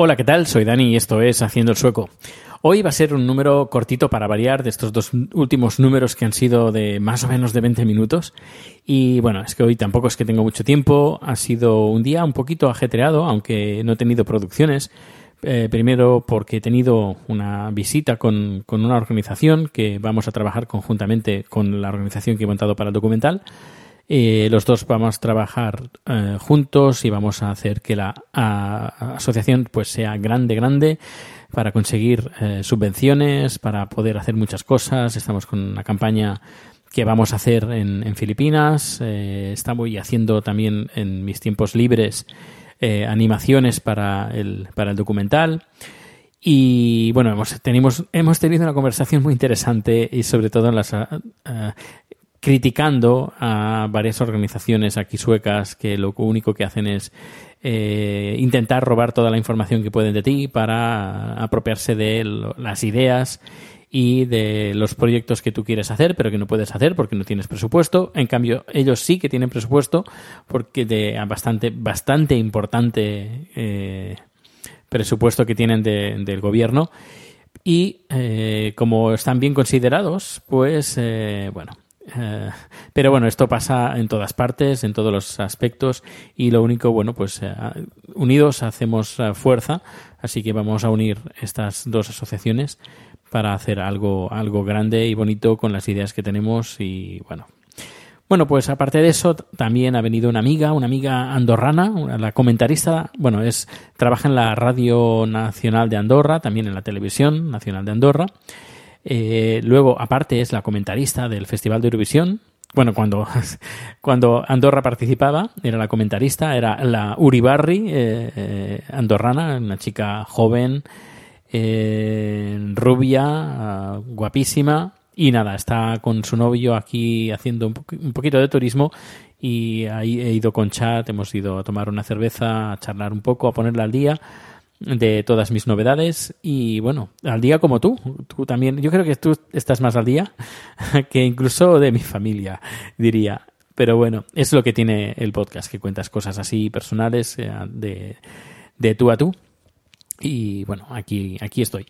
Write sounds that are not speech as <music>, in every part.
Hola, ¿qué tal? Soy Dani y esto es Haciendo el Sueco. Hoy va a ser un número cortito para variar de estos dos últimos números que han sido de más o menos de 20 minutos. Y bueno, es que hoy tampoco es que tengo mucho tiempo. Ha sido un día un poquito ajetreado, aunque no he tenido producciones. Eh, primero porque he tenido una visita con, con una organización que vamos a trabajar conjuntamente con la organización que he montado para el documental. Eh, los dos vamos a trabajar eh, juntos y vamos a hacer que la asociación pues sea grande, grande para conseguir eh, subvenciones, para poder hacer muchas cosas. Estamos con una campaña que vamos a hacer en, en Filipinas. Eh, estamos haciendo también en mis tiempos libres animaciones para el, para el documental. Y bueno, hemos, tenemos, hemos tenido una conversación muy interesante y sobre todo en las, criticando a varias organizaciones aquí suecas que lo único que hacen es eh, intentar robar toda la información que pueden de ti para apropiarse de las ideas y de los proyectos que tú quieres hacer, pero que no puedes hacer porque no tienes presupuesto. En cambio, ellos sí que tienen presupuesto porque de bastante, bastante importante eh, presupuesto que tienen de- del gobierno. Y eh, como están bien considerados, pues bueno. Eh, pero bueno, esto pasa en todas partes, en todos los aspectos, y lo único, bueno, pues eh, unidos hacemos eh, fuerza, así que vamos a unir estas dos asociaciones para hacer algo, algo grande y bonito con las ideas que tenemos y bueno, bueno, pues aparte de eso, también ha venido una amiga, una amiga andorrana, la comentarista, bueno, es trabaja en la Radio Nacional de Andorra, también en la Televisión Nacional de Andorra. Eh, luego, aparte, es la comentarista del Festival de Eurovisión. Bueno, cuando, <laughs> cuando Andorra participaba, era la comentarista, era la Uribarri eh, eh, andorrana, una chica joven, eh, rubia, ah, guapísima, y nada, está con su novio aquí haciendo un, poqu- un poquito de turismo y ahí he ido con chat, hemos ido a tomar una cerveza, a charlar un poco, a ponerla al día de todas mis novedades y bueno, al día como tú, tú también, yo creo que tú estás más al día <laughs> que incluso de mi familia, diría. Pero bueno, es lo que tiene el podcast, que cuentas cosas así personales eh, de, de tú a tú. Y bueno, aquí, aquí estoy.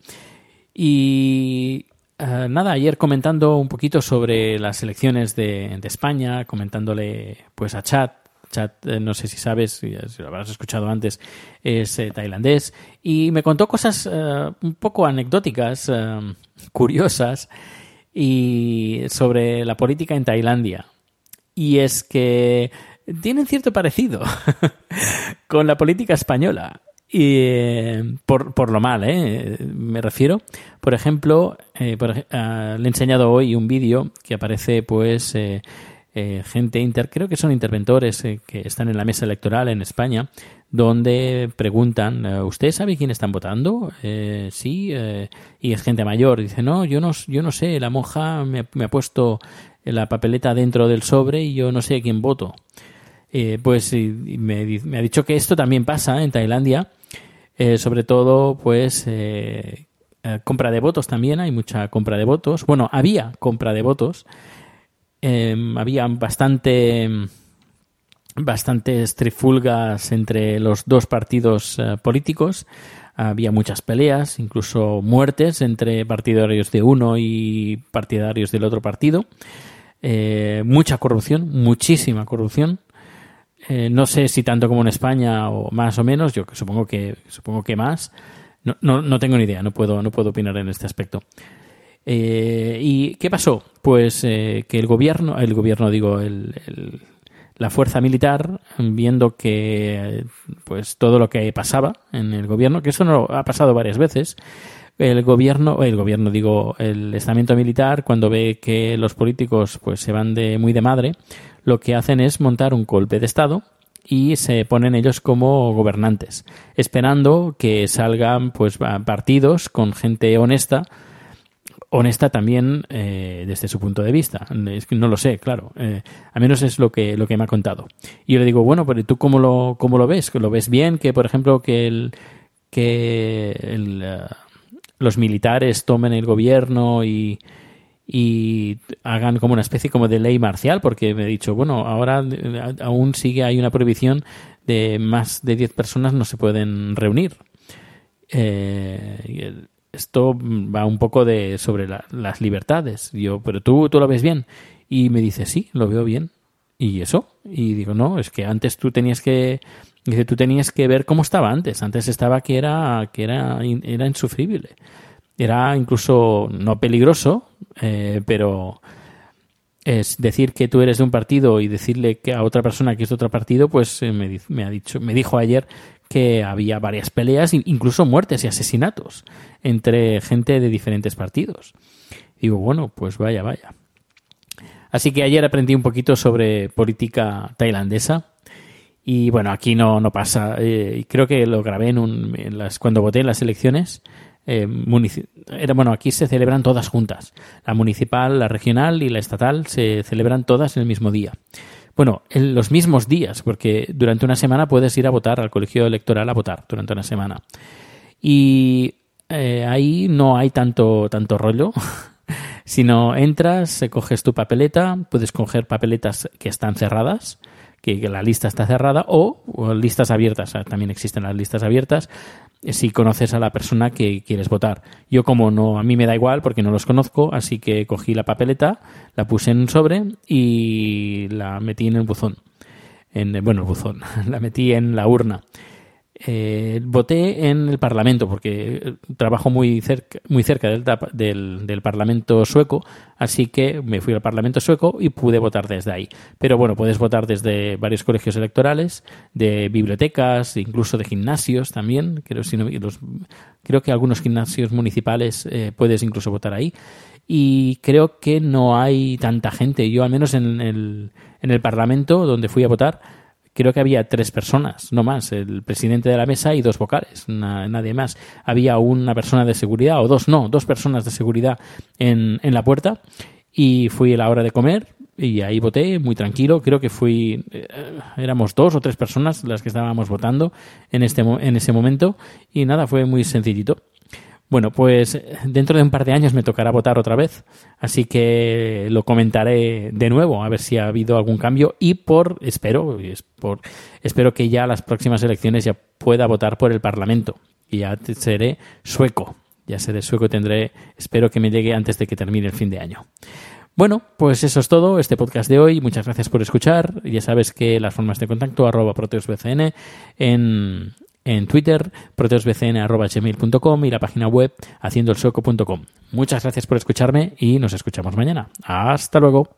Y eh, nada, ayer comentando un poquito sobre las elecciones de, de España, comentándole pues a Chat. Chat, eh, no sé si sabes, si lo habrás escuchado antes, es eh, tailandés. Y me contó cosas eh, un poco anecdóticas, curiosas, y sobre la política en Tailandia. Y es que tienen cierto parecido <laughs> con la política española. Y por, por lo mal, me refiero. Por ejemplo, por le he enseñado hoy un vídeo que aparece, pues, eh, gente, inter, creo que son interventores eh, que están en la mesa electoral en España, donde preguntan, eh, ¿usted sabe quién están votando? Eh, sí, eh, y es gente mayor. Dice, no, yo no, yo no sé, la monja me, ha puesto la papeleta dentro del sobre y yo no sé a quién voto. Pues me, me ha dicho que esto también pasa en Tailandia, sobre todo pues compra de votos también, hay mucha compra de votos. Bueno, había compra de votos, eh, había bastante bastantes trifulgas entre los dos partidos eh, políticos. Había muchas peleas, incluso muertes entre partidarios de uno y partidarios del otro partido. Eh, mucha corrupción, muchísima corrupción. Eh, no sé si tanto como en España o más o menos, yo supongo que, supongo que más. No, no, no tengo ni idea, no puedo, no puedo opinar en este aspecto. Eh, ¿Y qué pasó? Pues que el gobierno, el gobierno digo, el, la fuerza militar, viendo que pues todo lo que pasaba en el gobierno, que eso no ha pasado varias veces, el gobierno, el gobierno digo, el estamento militar, cuando ve que los políticos pues se van de muy de madre, lo que hacen es montar un golpe de estado y se ponen ellos como gobernantes, esperando que salgan pues partidos con gente honesta, honesta también eh, desde su punto de vista. No lo sé, claro. Eh, a menos es lo que, lo que me ha contado. Y yo le digo, bueno, pero ¿tú cómo lo, cómo lo ves? ¿Lo ves bien que, por ejemplo, que el, que el, uh, los militares tomen el gobierno y, hagan como una especie como de ley marcial, porque me he dicho, bueno, ahora aún sigue, hay una prohibición de más de 10 personas no se pueden reunir. Eh, esto va un poco de sobre la, las libertades. Yo, pero tú, tú lo ves bien. Y me dice, sí, lo veo bien. ¿Y eso? Y digo, no, es que antes tú tenías que Dice, tú tenías que ver cómo estaba antes. Antes estaba que era, que era, era insufrible. Era incluso no peligroso, eh, pero es decir que tú eres de un partido y decirle que a otra persona que es de otro partido, pues eh, me, me, ha dicho, me dijo ayer que había varias peleas, incluso muertes y asesinatos entre gente de diferentes partidos. Digo, bueno, pues vaya, vaya. Así que ayer aprendí un poquito sobre política tailandesa y bueno, aquí no, no pasa. Eh, creo que lo grabé en, un, en las, cuando voté en las elecciones. Eh, era, bueno, aquí se celebran todas juntas. La municipal, la regional y la estatal se celebran todas en el mismo día. Bueno, en los mismos días, porque durante una semana puedes ir a votar al colegio electoral a votar durante una semana. Y eh, ahí no hay tanto, tanto rollo. <laughs> sino entras, coges tu papeleta, puedes coger papeletas que están cerradas, que, la lista está cerrada o, listas abiertas. También existen las listas abiertas eh, si conoces a la persona que quieres votar. Yo como no, a mí me da igual porque no los conozco, así que cogí la papeleta, la puse en un sobre y la metí en el buzón. En, bueno, el buzón, <laughs> la metí en la urna eh, voté en el Parlamento porque eh, trabajo muy cerca, muy cerca del, del, del, Parlamento sueco, así que me fui al Parlamento sueco y pude votar desde ahí. Pero bueno, puedes votar desde varios colegios electorales, de bibliotecas, incluso de gimnasios también. Creo, si no, creo que algunos gimnasios municipales eh, puedes incluso votar ahí. Y creo que no hay tanta gente. Yo, al menos en el, en el Parlamento, donde fui a votar, creo que había tres personas, no más, el presidente de la mesa y dos vocales, nadie más. Había una persona de seguridad, o dos, no, dos personas de seguridad en, en la puerta y fui a la hora de comer y ahí voté muy tranquilo. Creo que fui, eh, éramos dos o tres personas las que estábamos votando en, este, en ese momento y nada, fue muy sencillito. Bueno, pues dentro de un par de años me tocará votar otra vez, así que lo comentaré de nuevo a ver si ha habido algún cambio y por espero por espero que ya las próximas elecciones ya pueda votar por el Parlamento y ya seré sueco, ya seré sueco y tendré espero que me llegue antes de que termine el fin de año. Bueno, pues eso es todo, este podcast de hoy. Muchas gracias por escuchar. Ya sabes que las formas de contacto, arroba proteusbcn en, en Twitter, proteosbcn.gmail.com y la página web haciendoelsoco.com. Muchas gracias por escucharme y nos escuchamos mañana. Hasta luego.